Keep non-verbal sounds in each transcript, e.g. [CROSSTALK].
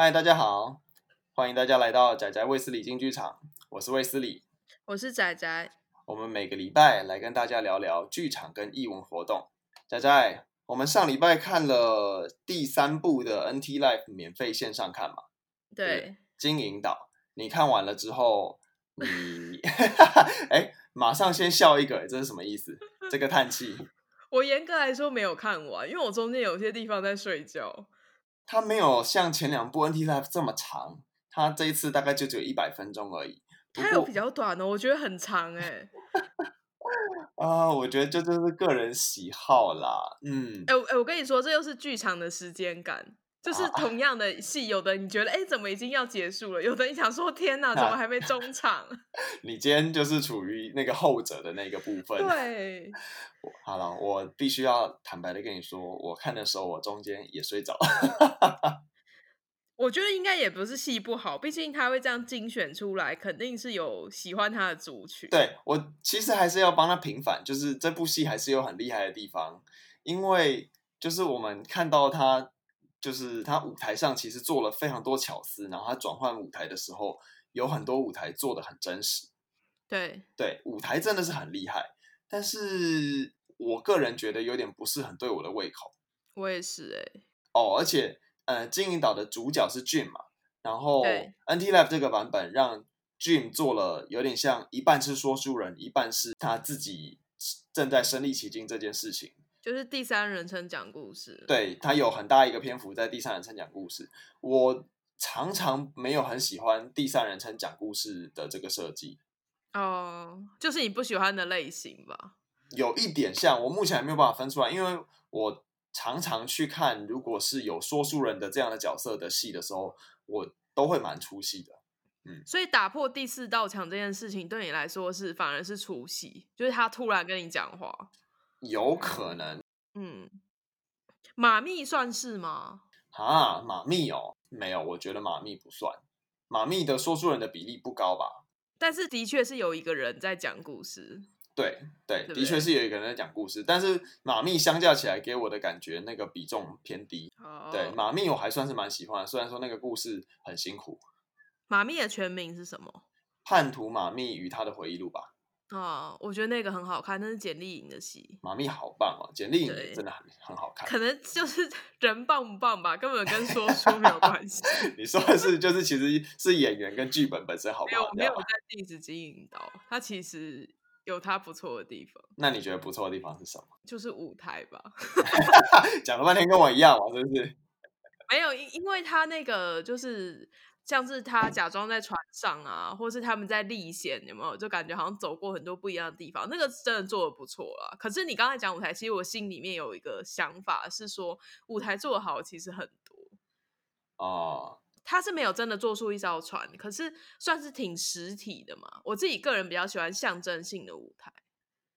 嗨，大家好，欢迎大家来到仔仔卫斯理进剧场，我是卫斯理，我是仔仔，我们每个礼拜来跟大家聊聊剧场跟艺文活动。仔仔，我们上礼拜看了第三部的 NT Live 免费线上看嘛？对，金银岛，你看完了之后，你 [LAUGHS] 哎，马上先笑一个，这是什么意思？这个叹气。[LAUGHS] 我严格来说没有看完，因为我中间有些地方在睡觉。它没有像前两部 NT Live 这么长，它这一次大概就只有一百分钟而已。它有比较短的，我觉得很长哎、欸。[LAUGHS] 啊，我觉得这就是个人喜好啦。嗯，哎、欸、哎、欸，我跟你说，这又是剧场的时间感。就是同样的戏，有的你觉得哎，怎么已经要结束了？有的你想说天哪，怎么还没中 [LAUGHS] 场？[LAUGHS] 你今天就是处于那个后者的那个部分。对，[LAUGHS] 好了，我必须要坦白的跟你说，我看的时候我中间也睡着了。我觉得应该也不是戏不好，毕竟他会这样精选出来，肯定是有喜欢他的族群。对，我其实还是要帮他平反，就是这部戏还是有很厉害的地方，因为就是我们看到他。就是他舞台上其实做了非常多巧思，然后他转换舞台的时候，有很多舞台做的很真实。对对，舞台真的是很厉害，但是我个人觉得有点不是很对我的胃口。我也是哎、欸。哦，而且呃，金银岛的主角是 Jim 嘛，然后 NT Live 这个版本让 Jim 做了有点像一半是说书人，一半是他自己正在身历其境这件事情。就是第三人称讲故事，对，他有很大一个篇幅在第三人称讲故事。我常常没有很喜欢第三人称讲故事的这个设计。哦，就是你不喜欢的类型吧？有一点像，我目前还没有办法分出来，因为我常常去看，如果是有说书人的这样的角色的戏的时候，我都会蛮出戏的。嗯，所以打破第四道墙这件事情对你来说是反而是出戏，就是他突然跟你讲话。有可能，嗯，马密算是吗？啊，马密哦，没有，我觉得马密不算，马密的说书人的比例不高吧？但是的确是有一个人在讲故事，对对，的确是有一个人在讲故事，但是马密相较起来给我的感觉那个比重偏低。哦，对，马密我还算是蛮喜欢，虽然说那个故事很辛苦。马密的全名是什么？叛徒马密与他的回忆录吧。啊、哦，我觉得那个很好看，那是简丽颖的戏。妈咪好棒哦，简丽颖真的很很好看。可能就是 [LAUGHS] 人棒不棒吧，根本跟说书没有关系。[LAUGHS] 你说的是，就是其实是演员跟剧本本身好不好？没有，没有在禁止金银岛，他其实有他不错的地方。那你觉得不错的地方是什么？[LAUGHS] 就是舞台吧。讲了半天跟我一样嘛，是不是？没有，因因为他那个就是。像是他假装在船上啊，或是他们在历险，有没有？就感觉好像走过很多不一样的地方，那个真的做的不错了。可是你刚才讲舞台，其实我心里面有一个想法是说，舞台做得好其实很多哦。他是没有真的做出一艘船，可是算是挺实体的嘛。我自己个人比较喜欢象征性的舞台，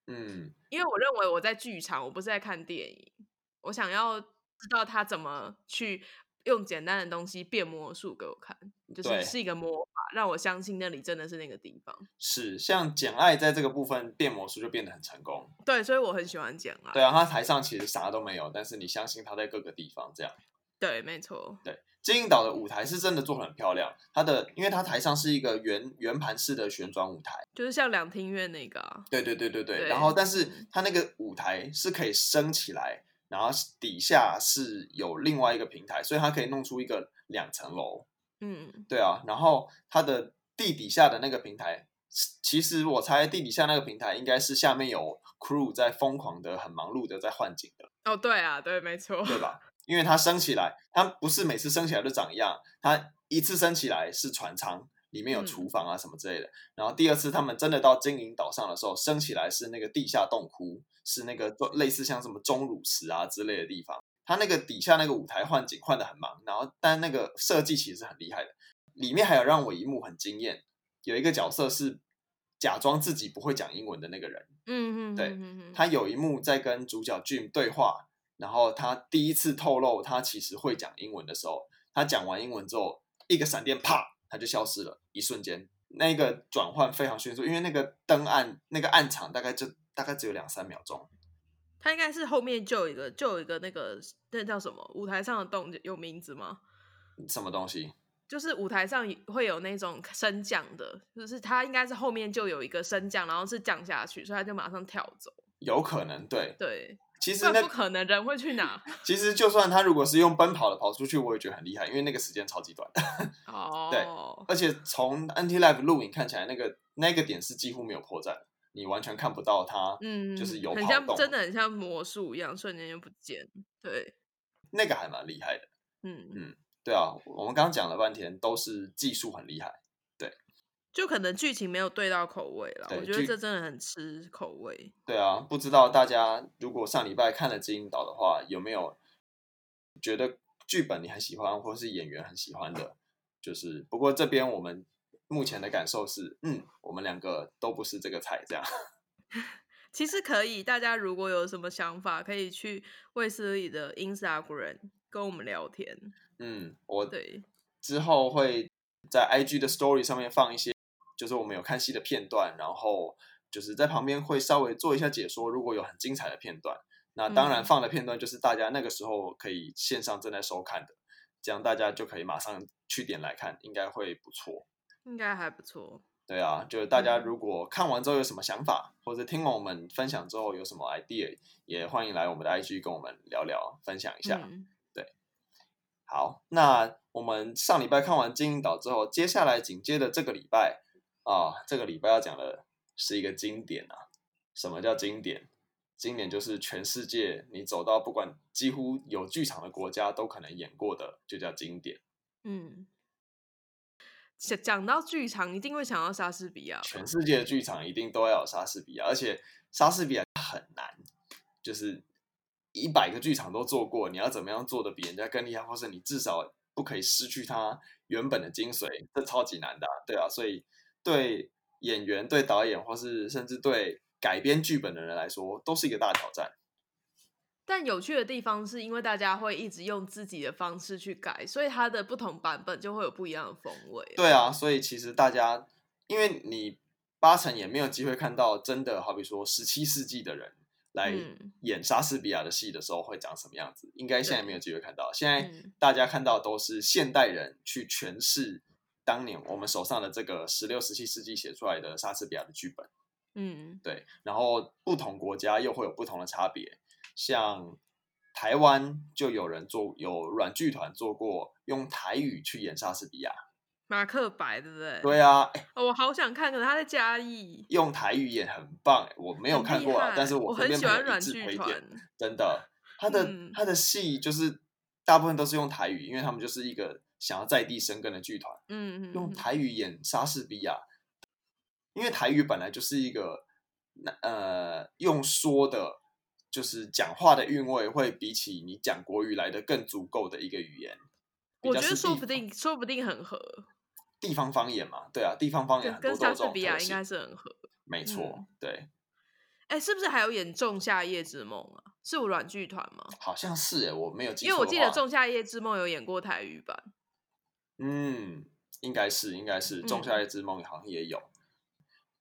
嗯，因为我认为我在剧场，我不是在看电影，我想要知道他怎么去。用简单的东西变魔术给我看，就是是一个魔法，让我相信那里真的是那个地方。是，像简爱在这个部分变魔术就变得很成功。对，所以我很喜欢简爱。对啊，他台上其实啥都没有，但是你相信他在各个地方这样。对，没错。对，金银岛的舞台是真的做得很漂亮，它的因为它台上是一个圆圆盘式的旋转舞台，就是像两厅院那个啊。对对对对对，对然后但是它那个舞台是可以升起来。然后底下是有另外一个平台，所以它可以弄出一个两层楼。嗯，对啊。然后它的地底下的那个平台，其实我猜地底下那个平台应该是下面有 crew 在疯狂的、很忙碌的在换景的。哦，对啊，对，没错，对吧？[LAUGHS] 因为它升起来，它不是每次升起来都长一样，它一次升起来是船舱。里面有厨房啊什么之类的，嗯、然后第二次他们真的到金银岛上的时候，升起来是那个地下洞窟，是那个类似像什么钟乳石啊之类的地方。它那个底下那个舞台换景换的很忙，然后但那个设计其实很厉害的。里面还有让我一幕很惊艳，有一个角色是假装自己不会讲英文的那个人。嗯嗯，对，他有一幕在跟主角 Jim 对话，然后他第一次透露他其实会讲英文的时候，他讲完英文之后，一个闪电啪。它就消失了，一瞬间，那个转换非常迅速，因为那个灯暗，那个暗场大概就大概只有两三秒钟。它应该是后面就有一个，就有一个那个那叫什么舞台上的洞有名字吗？什么东西？就是舞台上会有那种升降的，就是他应该是后面就有一个升降，然后是降下去，所以他就马上跳走。有可能，对对。其实那不可能，人会去哪？[LAUGHS] 其实就算他如果是用奔跑的跑出去，我也觉得很厉害，因为那个时间超级短。[LAUGHS] 哦。对，而且从 NT Live 录影看起来，那个那个点是几乎没有破绽，你完全看不到他，嗯，就是有跑动，很像真的很像魔术一样，瞬间就不见。对，那个还蛮厉害的。嗯嗯，对啊，我们刚刚讲了半天，都是技术很厉害。就可能剧情没有对到口味了，我觉得这真的很吃口味。对啊，不知道大家如果上礼拜看了金银岛的话，有没有觉得剧本你很喜欢，或是演员很喜欢的？就是不过这边我们目前的感受是，嗯，我们两个都不是这个菜，这样。[LAUGHS] 其实可以，大家如果有什么想法，可以去卫斯理的 Instagram 跟我们聊天。嗯，我对之后会在 IG 的 Story 上面放一些。就是我们有看戏的片段，然后就是在旁边会稍微做一下解说。如果有很精彩的片段，那当然放的片段就是大家那个时候可以线上正在收看的，这样大家就可以马上去点来看，应该会不错。应该还不错。对啊，就是大家如果看完之后有什么想法，或者听完我们分享之后有什么 idea，也欢迎来我们的 IG 跟我们聊聊，分享一下。嗯、对，好，那我们上礼拜看完《金银岛》之后，接下来紧接着这个礼拜。啊，这个礼拜要讲的是一个经典啊！什么叫经典？经典就是全世界你走到不管几乎有剧场的国家都可能演过的，就叫经典。嗯，讲讲到剧场，一定会想到莎士比亚。全世界的剧场一定都要有莎士比亚，而且莎士比亚很难，就是一百个剧场都做过，你要怎么样做的比人家更厉害，或是你至少不可以失去它原本的精髓，这超级难的啊，对啊，所以。对演员、对导演，或是甚至对改编剧本的人来说，都是一个大挑战。但有趣的地方是因为大家会一直用自己的方式去改，所以它的不同版本就会有不一样的风味。对啊，所以其实大家，因为你八成也没有机会看到真的，好比说十七世纪的人来演莎士比亚的戏的时候会长什么样子，应该现在没有机会看到。现在大家看到都是现代人去诠释。当年我们手上的这个十六、十七世纪写出来的莎士比亚的剧本，嗯，对，然后不同国家又会有不同的差别。像台湾就有人做，有软剧团做过用台语去演莎士比亚，马克白，对不对？对啊，哦，我好想看，可是他在嘉义用台语演很棒，我没有看过啊，但是我身边朋友一致推荐，真的，他的、嗯、他的戏就是大部分都是用台语，因为他们就是一个。想要在地生根的剧团，嗯，用台语演莎士比亚，因为台语本来就是一个，呃，用说的，就是讲话的韵味会比起你讲国语来的更足够的一个语言。我觉得说不定，说不定很合。地方方言嘛，对啊，地方方言跟莎士比亚应该是很合。没错，嗯、对。哎，是不是还有演《仲夏夜之梦》啊？是我软剧团吗？好像是哎，我没有。因为我记得《仲夏夜之梦》有演过台语版。嗯，应该是，应该是《仲夏夜之梦》好像也有。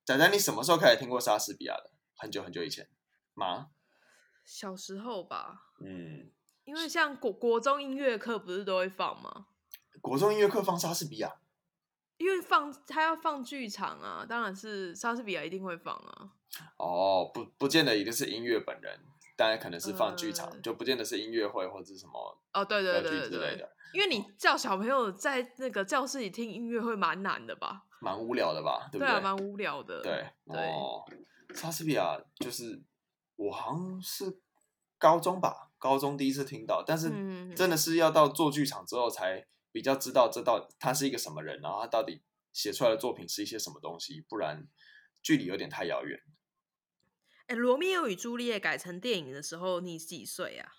仔、嗯、仔，你什么时候开始听过莎士比亚的？很久很久以前吗？小时候吧。嗯，因为像国国中音乐课不是都会放吗？国中音乐课放莎士比亚，因为放他要放剧场啊，当然是莎士比亚一定会放啊。哦，不，不见得一定是音乐本人，当然可能是放剧场，呃、就不见得是音乐会或者什么哦，对对对对对之类的。因为你叫小朋友在那个教室里听音乐会蛮难的吧？蛮无聊的吧？对不对？对啊，蛮无聊的。对哦，莎士比亚就是我好像是高中吧，高中第一次听到，但是真的是要到做剧场之后才比较知道这到底他是一个什么人，然后他到底写出来的作品是一些什么东西，不然距离有点太遥远。哎，《罗密欧与朱丽叶》改成电影的时候，你几岁啊？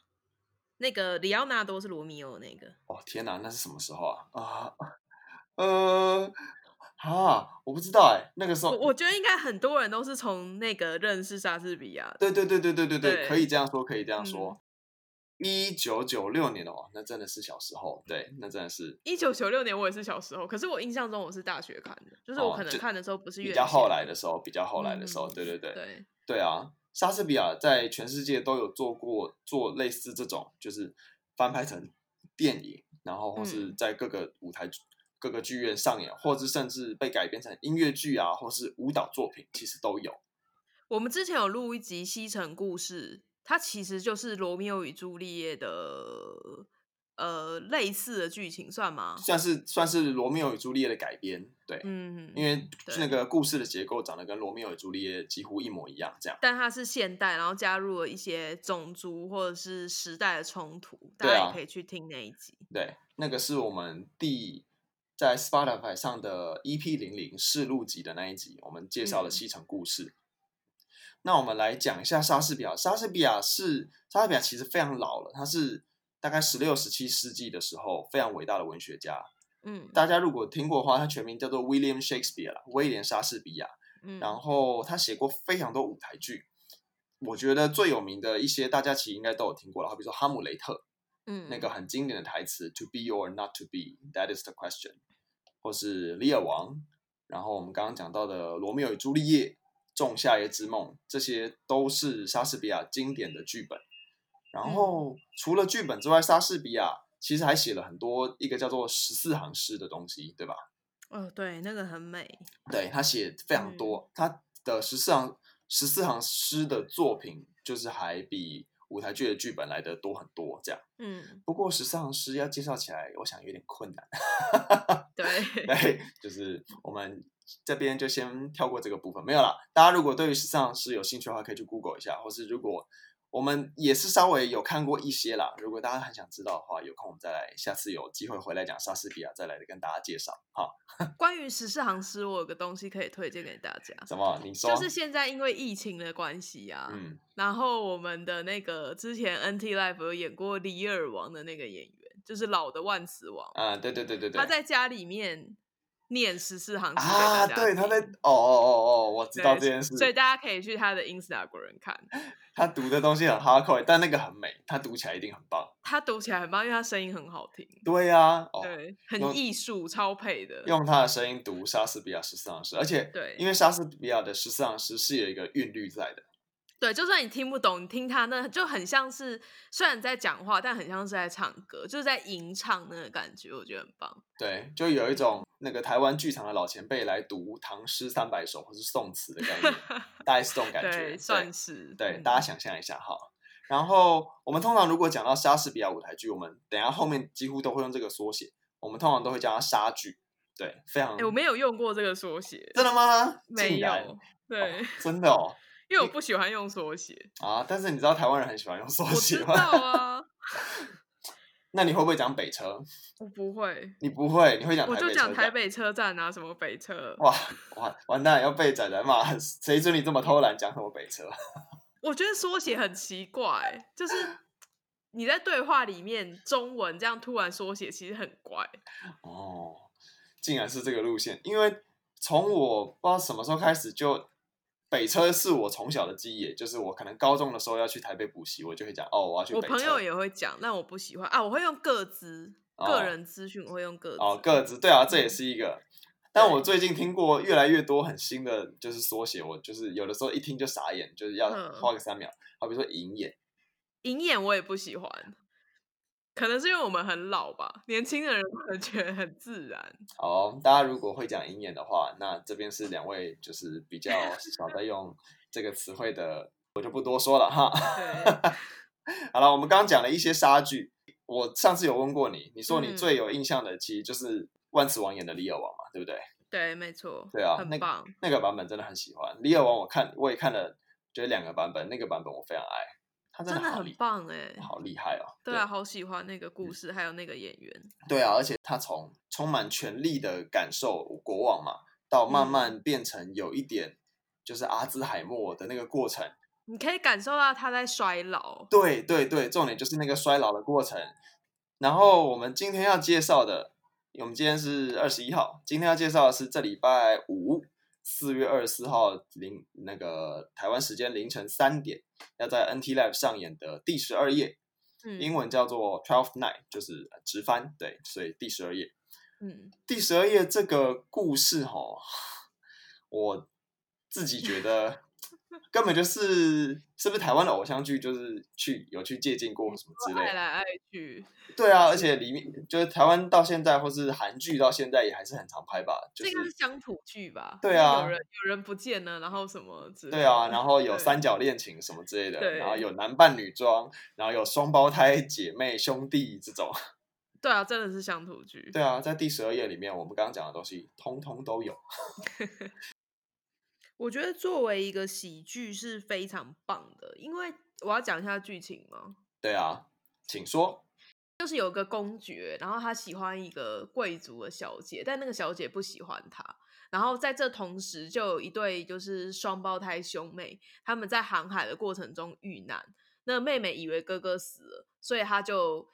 那个里奥纳多是罗密欧那个哦，天哪，那是什么时候啊？啊，呃，啊，我不知道哎，那个时候我，我觉得应该很多人都是从那个认识莎士比亚。对对对对对对对，可以这样说，可以这样说。一九九六年哦，那真的是小时候，对，那真的是。一九九六年我也是小时候，可是我印象中我是大学看的，就是我可能看的时候不是、哦、比较后来的时候，比较后来的时候，嗯、对对对对对啊。莎士比亚在全世界都有做过做类似这种，就是翻拍成电影，然后或是在各个舞台、嗯、各个剧院上演，或是甚至被改编成音乐剧啊，或是舞蹈作品，其实都有。我们之前有录一集《西城故事》，它其实就是《罗密欧与朱丽叶》的。呃，类似的剧情算吗？算是算是罗密欧与朱丽叶的改编，对，嗯，因为那个故事的结构长得跟罗密欧与朱丽叶几乎一模一样，这样。但它是现代，然后加入了一些种族或者是时代的冲突，大家也可以去听那一集。对，啊、对，那个是我们第在 Spotify 上的 EP 零零试录集的那一集，我们介绍了西城故事。嗯、那我们来讲一下莎士比亚。莎士比亚是莎士比亚其实非常老了，他是。大概十六、十七世纪的时候，非常伟大的文学家。嗯，大家如果听过的话，他全名叫做 William Shakespeare 啦，威廉·莎士比亚。嗯，然后他写过非常多舞台剧。我觉得最有名的一些，大家其实应该都有听过了，好比说《哈姆雷特》，嗯，那个很经典的台词 “To be or not to be, that is the question”，或是《李尔王》，然后我们刚刚讲到的《罗密欧与朱丽叶》、《仲夏夜之梦》，这些都是莎士比亚经典的剧本。然后除了剧本之外，莎士比亚其实还写了很多一个叫做十四行诗的东西，对吧？哦，对，那个很美。对，他写非常多，嗯、他的十四行十四行诗的作品，就是还比舞台剧的剧本来的多很多。这样，嗯。不过十四行诗要介绍起来，我想有点困难。对 [LAUGHS] 对，就是我们这边就先跳过这个部分，没有啦。大家如果对于十四行诗有兴趣的话，可以去 Google 一下，或是如果。我们也是稍微有看过一些啦，如果大家很想知道的话，有空我们再来，下次有机会回来讲莎士比亚，再来跟大家介绍。哈，[LAUGHS] 关于十四行诗，我有个东西可以推荐给大家。什么？你说？就是现在因为疫情的关系啊，嗯，然后我们的那个之前 NT Life 有演过《李尔王》的那个演员，就是老的万磁王。啊，对对对对对，他在家里面念十四行诗啊，对，他在哦哦哦哦，我知道这件事，所以大家可以去他的 Instagram 看。[LAUGHS] 他读的东西很 hardcore，但那个很美，他读起来一定很棒。他读起来很棒，因为他声音很好听。对呀、啊，哦、对，很艺术，超配的。用他的声音读莎士比亚十四行诗，而且对，因为莎士比亚的十四行诗是有一个韵律在的。对，就算你听不懂，你听他那就很像是，虽然在讲话，但很像是在唱歌，就是在吟唱那个感觉，我觉得很棒。对，就有一种那个台湾剧场的老前辈来读唐诗三百首或是宋词的概念，[LAUGHS] 大概是这种感觉。算是。对，大家想象一下哈。然后我们通常如果讲到莎士比亚舞台剧，我们等下后面几乎都会用这个缩写，我们通常都会叫它莎剧。对，非常。我没有用过这个缩写。真的吗？没有。对、哦，真的哦。因为我不喜欢用缩写啊，但是你知道台湾人很喜欢用缩写吗？我知道啊。[LAUGHS] 那你会不会讲北车？我不会。你不会？你会讲？我就讲台北车站啊，什么北车？哇哇完蛋，要被仔仔骂！谁准你这么偷懒讲什么北车？[LAUGHS] 我觉得缩写很奇怪，就是你在对话里面中文这样突然缩写，其实很怪。哦，竟然是这个路线，因为从我不知道什么时候开始就。北车是我从小的记忆，就是我可能高中的时候要去台北补习，我就会讲哦，我要去北车。我朋友也会讲，但我不喜欢啊，我会用个资，哦、个人资讯我会用个资。哦，个资，对啊，这也是一个。但我最近听过越来越多很新的，就是缩写，我就是有的时候一听就傻眼，就是要花个三秒。好、嗯，比如说银眼，银眼我也不喜欢。可能是因为我们很老吧，年轻的人可能觉得很自然。好，大家如果会讲鹰眼的话，那这边是两位就是比较少在用这个词汇的，我就不多说了哈。对 [LAUGHS] 好了，我们刚刚讲了一些杀剧，我上次有问过你，你说你最有印象的其实就是万磁王演的李尔王嘛，对不对？对，没错。对啊，很棒。那个版本真的很喜欢。李尔王我看我也看了，觉得两个版本，那个版本我非常爱。他真的，很棒哎，好厉害哦！对啊，好喜欢那个故事，嗯、还有那个演员。对啊，而且他从充满权力的感受国王嘛，到慢慢变成有一点就是阿兹海默的那个过程，你可以感受到他在衰老。对对对，重点就是那个衰老的过程。然后我们今天要介绍的，我们今天是二十一号，今天要介绍的是这礼拜五。四月二十四号零那个台湾时间凌晨三点，要在 NT Live 上演的第十二页，嗯，英文叫做 Twelfth Night，就是直翻，对，所以第十二页，嗯，第十二页这个故事哈，[LAUGHS] 我自己觉得根本就是是不是台湾的偶像剧，就是去有去借鉴过什么之类的，爱来爱去。对啊，而且里面就是台湾到现在，或是韩剧到现在也还是很常拍吧。这、就、个是乡土剧吧？对啊，有人有人不见了，然后什么之类的？对啊，然后有三角恋情什么之类的，对然后有男扮女装，然后有双胞胎姐妹兄弟这种。[LAUGHS] 对啊，真的是乡土剧。对啊，在第十二页里面，我们刚刚讲的东西通通都有。[LAUGHS] 我觉得作为一个喜剧是非常棒的，因为我要讲一下剧情吗？对啊，请说。就是有个公爵，然后他喜欢一个贵族的小姐，但那个小姐不喜欢他。然后在这同时，就有一对就是双胞胎兄妹，他们在航海的过程中遇难。那妹妹以为哥哥死了，所以他就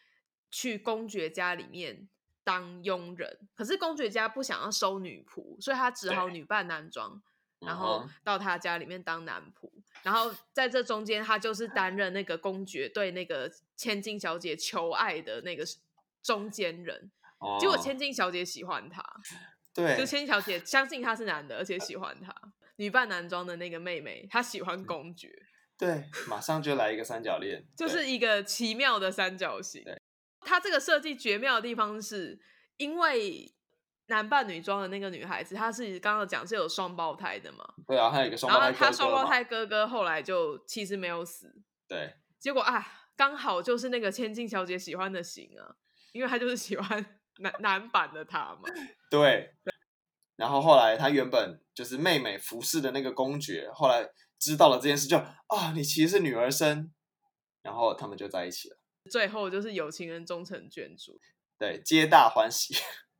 去公爵家里面当佣人。可是公爵家不想要收女仆，所以他只好女扮男装。然后到他家里面当男仆，然后在这中间，他就是担任那个公爵对那个千金小姐求爱的那个中间人。结果千金小姐喜欢他，对，就千金小姐相信他是男的，而且喜欢他。女扮男装的那个妹妹，她喜欢公爵，对，马上就来一个三角恋，就是一个奇妙的三角形。他这个设计绝妙的地方是因为。男扮女装的那个女孩子，她是刚刚讲是有双胞胎的嘛？对啊，还有一个双胞胎哥哥。然后她双胞胎哥哥后来就其实没有死。对。结果啊，刚好就是那个千金小姐喜欢的型啊，因为她就是喜欢男男版的他嘛。对。然后后来她原本就是妹妹服侍的那个公爵，后来知道了这件事就，就啊，你其实是女儿身，然后他们就在一起了。最后就是有情人终成眷属。对，皆大欢喜。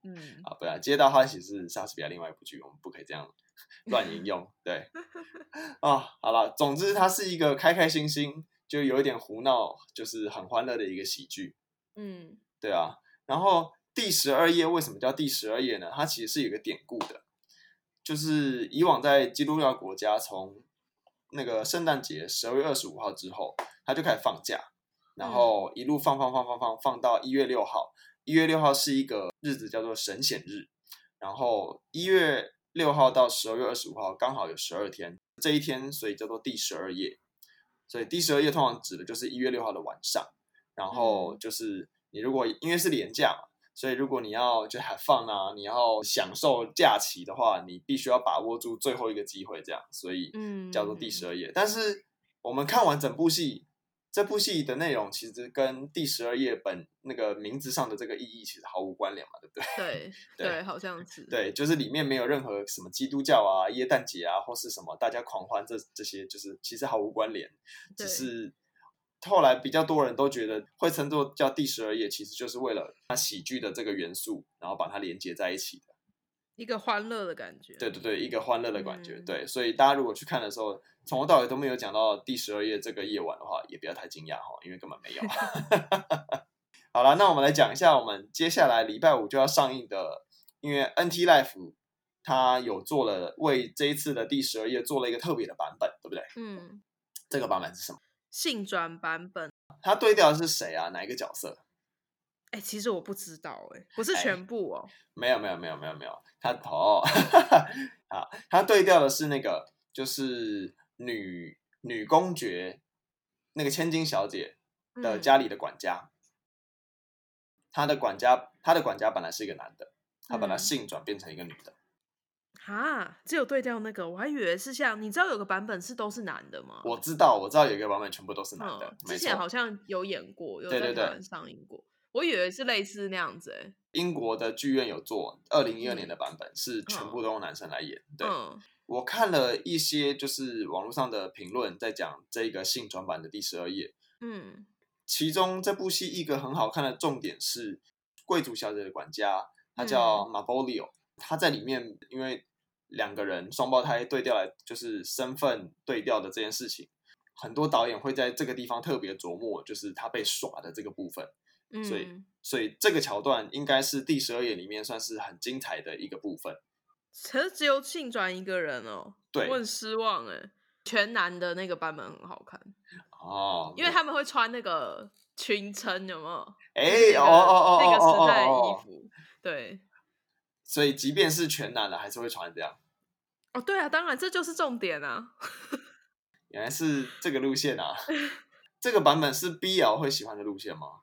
嗯，啊，不然，皆大欢喜是莎士比亚另外一部剧，我们不可以这样 [LAUGHS] 乱引用。对，[LAUGHS] 啊，好了，总之它是一个开开心心，就有一点胡闹，就是很欢乐的一个喜剧。嗯，对啊。然后第十二页为什么叫第十二页呢？它其实是有个典故的，就是以往在基督教国家，从那个圣诞节十二月二十五号之后，它就开始放假，然后一路放放放放放放到一月六号。一月六号是一个日子，叫做神显日。然后一月六号到十二月二十五号刚好有十二天，这一天所以叫做第十二夜。所以第十二夜通常指的就是一月六号的晚上。然后就是你如果因为是连假嘛，所以如果你要就 have fun 啊，你要享受假期的话，你必须要把握住最后一个机会，这样，所以叫做第十二夜。但是我们看完整部戏。这部戏的内容其实跟第十二页本那个名字上的这个意义其实毫无关联嘛，对不对？对 [LAUGHS] 对，对，好像是。对，就是里面没有任何什么基督教啊、耶诞节啊，或是什么大家狂欢这这些，就是其实毫无关联。只是后来比较多人都觉得会称作叫第十二页，其实就是为了它喜剧的这个元素，然后把它连接在一起的。一个欢乐的感觉，对对对，一个欢乐的感觉，嗯、对，所以大家如果去看的时候，从头到尾都没有讲到第十二页这个夜晚的话，也不要太惊讶哈，因为根本没有。[LAUGHS] 好了，那我们来讲一下，我们接下来礼拜五就要上映的，因为 NT Life 它有做了为这一次的第十二页做了一个特别的版本，对不对？嗯，这个版本是什么？性转版本。它对调的是谁啊？哪一个角色？哎、欸，其实我不知道、欸，哎，不是全部哦。没有没有没有没有没有，他哦，[LAUGHS] 啊，他对调的是那个，就是女女公爵，那个千金小姐的家里的管家。他、嗯、的管家，他的管家本来是一个男的，他本来性转变成一个女的。啊、嗯，只有对调那个，我还以为是像，你知道有个版本是都是男的吗？我知道，我知道有一个版本全部都是男的，嗯、之前好像有演过，有在台湾上映过。我以为是类似那样子诶，英国的剧院有做二零一二年的版本，是全部都用男生来演。对，我看了一些就是网络上的评论，在讲这个性转版的第十二页。嗯，其中这部戏一个很好看的重点是贵族小姐的管家，他叫马波利欧，他在里面因为两个人双胞胎对调来，就是身份对调的这件事情，很多导演会在这个地方特别琢磨，就是他被耍的这个部分。所以，嗯、所以这个桥段应该是第十二页里面算是很精彩的一个部分。可是只有庆转一个人哦，对，我很失望哎。全男的那个版本很好看哦，因为他们会穿那个裙撑，有没有？哎、欸，哦哦哦，那个时代的衣服，对。所以，即便是全男的，还是会穿这样。哦，对啊，当然这就是重点啊。[LAUGHS] 原来是这个路线啊！[LAUGHS] 这个版本是 BL 会喜欢的路线吗？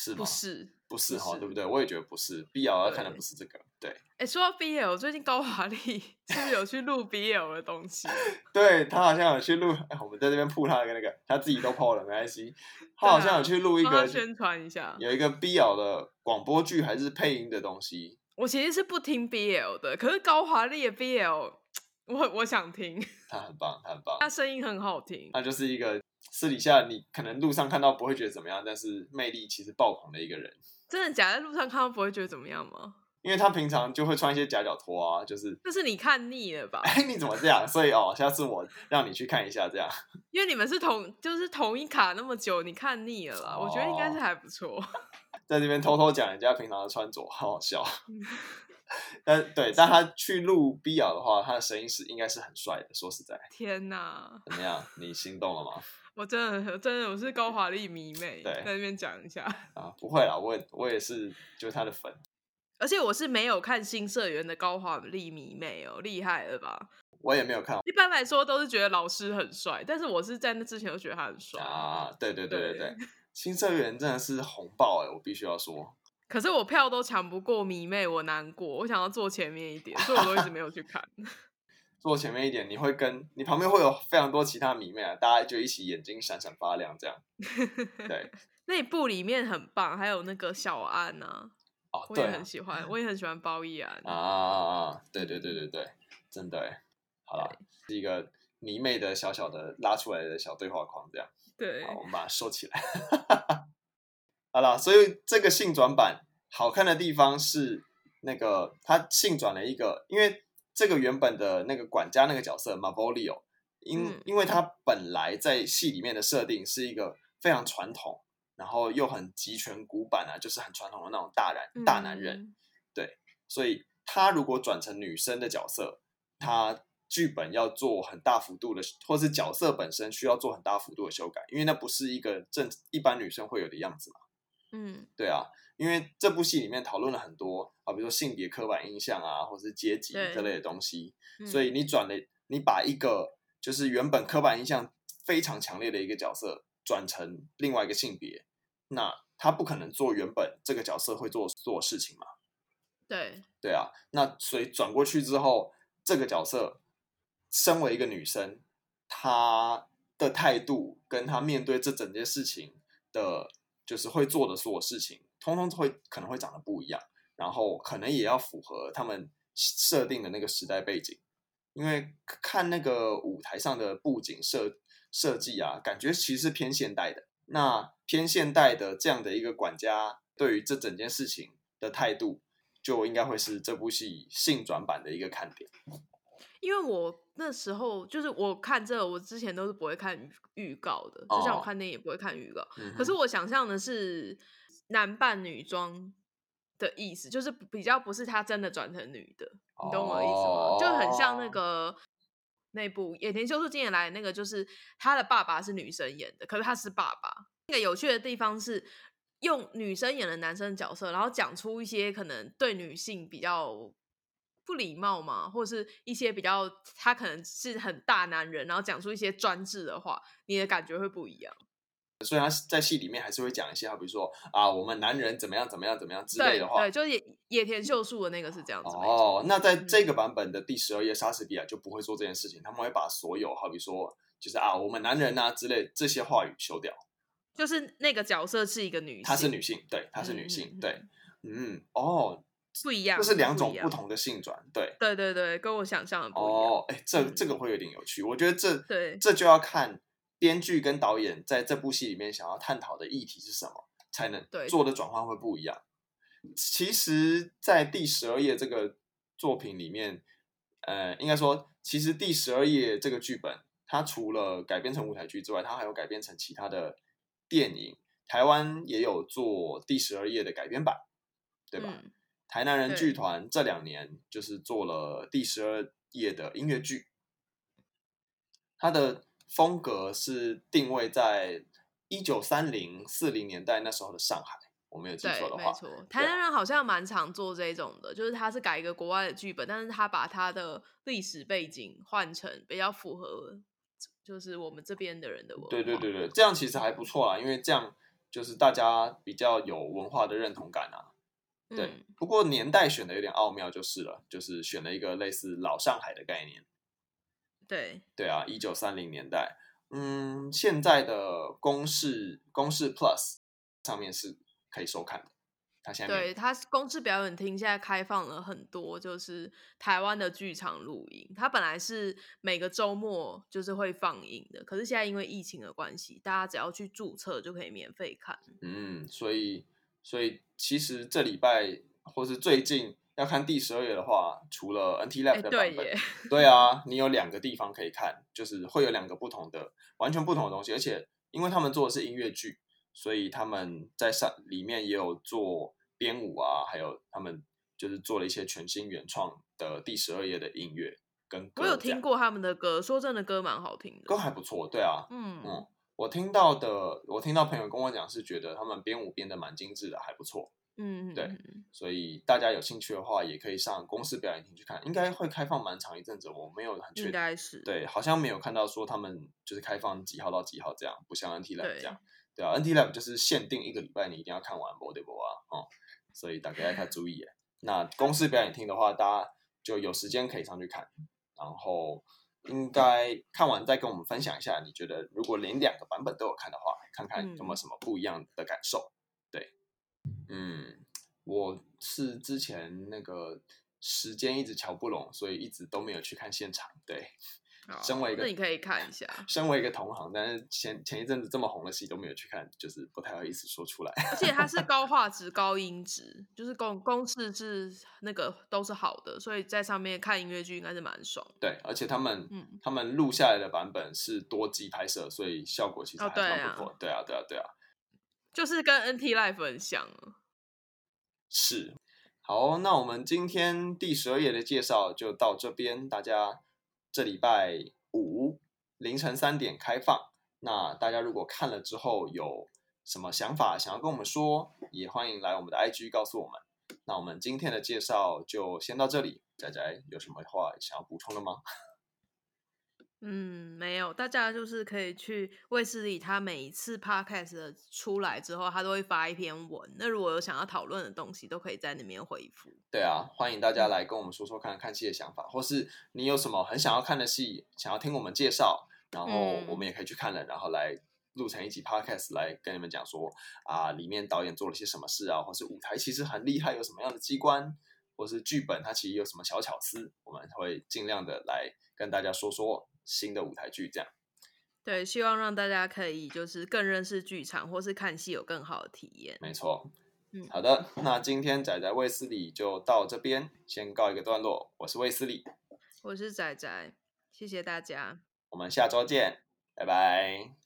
是吗？不是，不是哈，对不对？我也觉得不是，BL 要看的不是这个。对，哎，说到 BL，最近高华丽 [LAUGHS] 是不是有去录 BL 的东西？[LAUGHS] 对，他好像有去录，我们在这边铺他的那个，他自己都 PO 了，没关系。他好像有去录一个宣传一下，有一个 BL 的广播剧还是配音的东西。我其实是不听 BL 的，可是高华丽的 BL，我我想听。他很棒，他很棒，他声音很好听。他就是一个私底下你可能路上看到不会觉得怎么样，但是魅力其实爆棚的一个人。真的假的？在路上看到不会觉得怎么样吗？因为他平常就会穿一些夹脚拖啊，就是。就是你看腻了吧？哎，[LAUGHS] 你怎么这样？所以哦，下次我让你去看一下这样。因为你们是同，就是同一卡那么久，你看腻了啦。哦、我觉得应该是还不错。[LAUGHS] 在这边偷偷讲人家平常的穿着，好好笑。[LAUGHS] 但对，但他去录 BL 的话，他的声音是应该是很帅的。说实在，天哪，怎么样？你心动了吗？我真的，真的，我是高华丽迷妹。对，在那边讲一下啊，不会啦，我也我也是，就是他的粉。而且我是没有看新社员的高华丽迷妹哦，厉害了吧？我也没有看。一般来说都是觉得老师很帅，但是我是在那之前都觉得他很帅啊。对对对对对，对新社员真的是红爆哎，我必须要说。可是我票都抢不过迷妹，我难过。我想要坐前面一点，所以我都一直没有去看。坐前面一点，你会跟你旁边会有非常多其他迷妹啊，大家就一起眼睛闪闪发亮这样。[LAUGHS] 对，那部里面很棒，还有那个小安啊。哦，我也很喜欢，我也很喜欢包奕安 [LAUGHS] 啊，啊啊！对对对对对，真的，好了，是一个迷妹的小小的拉出来的小对话框，这样。对，好，我们把它收起来。[LAUGHS] 好了，所以这个性转版好看的地方是那个它性转了一个，因为这个原本的那个管家那个角色 Malvolio，因、嗯、因为他本来在戏里面的设定是一个非常传统。然后又很集权古板啊，就是很传统的那种大男大男人，嗯，对，所以他如果转成女生的角色，他剧本要做很大幅度的，或是角色本身需要做很大幅度的修改，因为那不是一个正一般女生会有的样子嘛。嗯，对啊，因为这部戏里面讨论了很多啊，比如说性别刻板印象啊，或是阶级这类的东西，所以你转了，你把一个就是原本刻板印象非常强烈的一个角色转成另外一个性别。那他不可能做原本这个角色会做做事情嘛？对对啊，那所以转过去之后，这个角色身为一个女生，她的态度跟她面对这整件事情的，就是会做的所有事情，通通会可能会长得不一样，然后可能也要符合他们设定的那个时代背景，因为看那个舞台上的布景设设计啊，感觉其实是偏现代的。那偏现代的这样的一个管家，对于这整件事情的态度，就应该会是这部戏性转版的一个看点。因为我那时候就是我看这个，我之前都是不会看预告的，就像我看电影也不会看预告。哦。可是我想象的是男扮女装的意思，就是比较不是他真的转成女的，你懂我的意思吗？哦。就很像那个。那部野田秀树今年来那个，就是他的爸爸是女生演的，可是他是爸爸。那个有趣的地方是用女生演的男生角色，然后讲出一些可能对女性比较不礼貌嘛，或者是一些比较他可能是很大男人，然后讲出一些专制的话，你的感觉会不一样。所以他在戏里面还是会讲一些，比如说啊，我们男人怎么样怎么样怎么样之类的话。对，对就是野野田秀树的那个是这样子。哦，那在这个版本的第十二页，莎士比亚就不会做这件事情，他们会把所有好比说就是啊，我们男人啊之类这些话语修掉。就是那个角色是一个女性，她是女性，对，她是女性，嗯、对，嗯，哦，不一样，这是两种不同的性转，对，对对对，跟我想象的不一样。哦，哎，这这个会有点有趣，我觉得这对这就要看。编剧跟导演在这部戏里面想要探讨的议题是什么，才能做的转换会不一样。其实，在第十二页这个作品里面，呃，应该说，其实第十二页这个剧本，它除了改编成舞台剧之外，它还有改编成其他的电影。台湾也有做第十二页的改编版，对吧？嗯、台南人剧团这两年就是做了第十二页的音乐剧，它的。风格是定位在一九三零四零年代那时候的上海，我没有记错的话，没错。台南人好像蛮常做这种的，就是他是改一个国外的剧本，但是他把他的历史背景换成比较符合就是我们这边的人的文化。对对对对，这样其实还不错啦，因为这样就是大家比较有文化的认同感啊。对，嗯、不过年代选的有点奥妙就是了，就是选了一个类似老上海的概念。对对啊，一九三零年代，嗯，现在的公式公式 Plus 上面是可以收看的。它现在对它公式表演厅现在开放了很多，就是台湾的剧场录影。它本来是每个周末就是会放映的，可是现在因为疫情的关系，大家只要去注册就可以免费看。嗯，所以所以其实这礼拜或是最近。要看第十二页的话，除了 NT Live 的版本，对，对啊，你有两个地方可以看，就是会有两个不同的、完全不同的东西，而且因为他们做的是音乐剧，所以他们在上里面也有做编舞啊，还有他们就是做了一些全新原创的第十二页的音乐跟歌。我有听过他们的歌，说真的，歌蛮好听的，歌还不错，对啊，嗯嗯，我听到的，我听到朋友跟我讲是觉得他们编舞编的蛮精致的，还不错。嗯，对，所以大家有兴趣的话，也可以上公司表演厅去看，应该会开放蛮长一阵子，我没有很确定，应该是对，好像没有看到说他们就是开放几号到几号这样，不像 NT Lab 这样，对，对啊，NT Lab 就是限定一个礼拜你一定要看完，不对不啊，哦，所以大家要注意。那公司表演厅的话，大家就有时间可以上去看，然后应该看完再跟我们分享一下，你觉得如果连两个版本都有看的话，看看有没有什么不一样的感受。嗯嗯，我是之前那个时间一直瞧不拢，所以一直都没有去看现场。对，哦、身为一个，那你可以看一下。身为一个同行，但是前前一阵子这么红的戏都没有去看，就是不太好意思说出来。而且它是 [LAUGHS] 高画质、高音质，就是公公视是那个都是好的，所以在上面看音乐剧应该是蛮爽。对，而且他们、嗯、他们录下来的版本是多机拍摄，所以效果其实还算不错。哦对啊。对啊，对啊，对啊。就是跟 NT Life 很像，是。好，那我们今天第十二页的介绍就到这边。大家这礼拜五凌晨三点开放，那大家如果看了之后有什么想法想要跟我们说，也欢迎来我们的 IG 告诉我们。那我们今天的介绍就先到这里，仔仔有什么话想要补充的吗？嗯，没有，大家就是可以去卫斯理，他每一次 podcast 出来之后，他都会发一篇文。那如果有想要讨论的东西，都可以在里面回复。对啊，欢迎大家来跟我们说说看看戏的想法，或是你有什么很想要看的戏，想要听我们介绍，然后我们也可以去看了，然后来录成一集 podcast 来跟你们讲说啊，里面导演做了些什么事啊，或是舞台其实很厉害，有什么样的机关，或是剧本它其实有什么小巧思，我们会尽量的来跟大家说说。新的舞台剧这样，对，希望让大家可以就是更认识剧场，或是看戏有更好的体验。没错，嗯，好的，那今天仔仔卫斯理就到这边先告一个段落。我是卫斯理，我是仔仔，谢谢大家，我们下周见，拜拜。